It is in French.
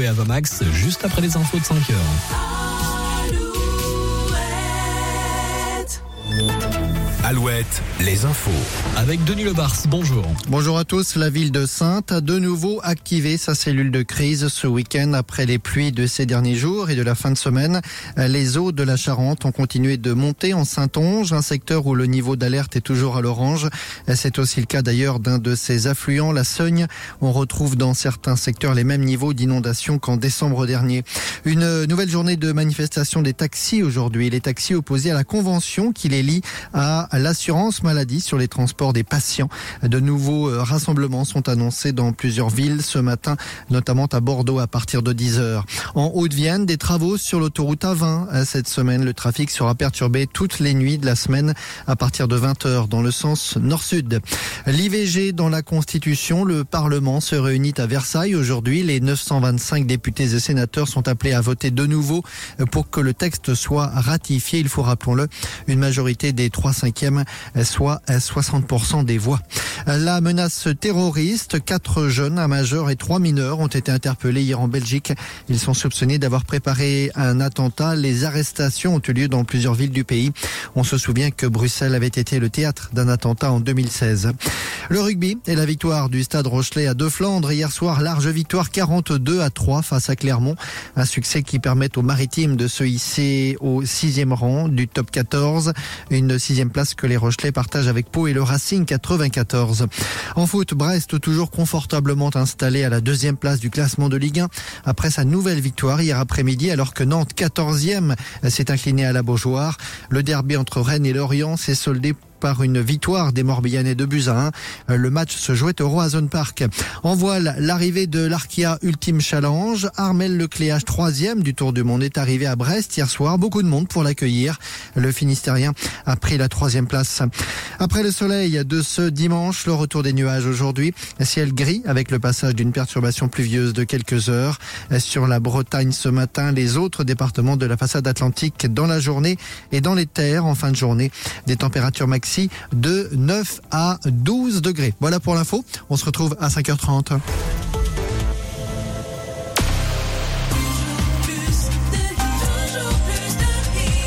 Et Avamax, juste après les infos de 5 heures. Alouette, les infos. Avec Denis Lebars, bonjour. Bonjour à tous. La ville de Sainte a de nouveau activé sa cellule de crise ce week-end après les pluies de ces derniers jours et de la fin de semaine. Les eaux de la Charente ont continué de monter en Saint-Onge, un secteur où le niveau d'alerte est toujours à l'orange. C'est aussi le cas d'ailleurs d'un de ses affluents, la Seugne. On retrouve dans certains secteurs les mêmes niveaux d'inondation qu'en décembre dernier. Une nouvelle journée de manifestation des taxis aujourd'hui. Les taxis opposés à la convention qui les lie à l'assurance maladie sur les transports des patients. De nouveaux euh, rassemblements sont annoncés dans plusieurs villes ce matin, notamment à Bordeaux à partir de 10h. En Haute-Vienne, des travaux sur l'autoroute A20. Cette semaine, le trafic sera perturbé toutes les nuits de la semaine à partir de 20h dans le sens nord-sud. L'IVG dans la Constitution, le Parlement se réunit à Versailles aujourd'hui. Les 925 députés et sénateurs sont appelés à voter de nouveau pour que le texte soit ratifié. Il faut, rappelons-le, une majorité des 3 cinquièmes soit 60% des voix. La menace terroriste, quatre jeunes, un majeur et trois mineurs ont été interpellés hier en Belgique. Ils sont soupçonnés d'avoir préparé un attentat. Les arrestations ont eu lieu dans plusieurs villes du pays. On se souvient que Bruxelles avait été le théâtre d'un attentat en 2016. Le rugby et la victoire du Stade Rochelet à deux Flandres hier soir, large victoire 42 à 3 face à Clermont. Un succès qui permet aux maritimes de se hisser au sixième rang du top 14. Une sixième place que les Rochelais partagent avec Pau et le Racing 94. En foot, Brest toujours confortablement installé à la deuxième place du classement de Ligue 1 après sa nouvelle victoire hier après-midi alors que Nantes 14e s'est incliné à la Beaujoire. Le derby entre Rennes et Lorient s'est soldé par une victoire des Morbihanais de Buzyn. Le match se jouait au Roazhon Park. En voile, l'arrivée de l'Arkia Ultime Challenge. Armel Lecléage, troisième du Tour du Monde, est arrivé à Brest hier soir. Beaucoup de monde pour l'accueillir. Le Finistérien a pris la troisième place. Après le soleil de ce dimanche, le retour des nuages aujourd'hui. Ciel gris avec le passage d'une perturbation pluvieuse de quelques heures. Sur la Bretagne ce matin, les autres départements de la façade atlantique dans la journée et dans les terres en fin de journée. Des températures maximales de 9 à 12 degrés. Voilà pour l'info. On se retrouve à 5h30.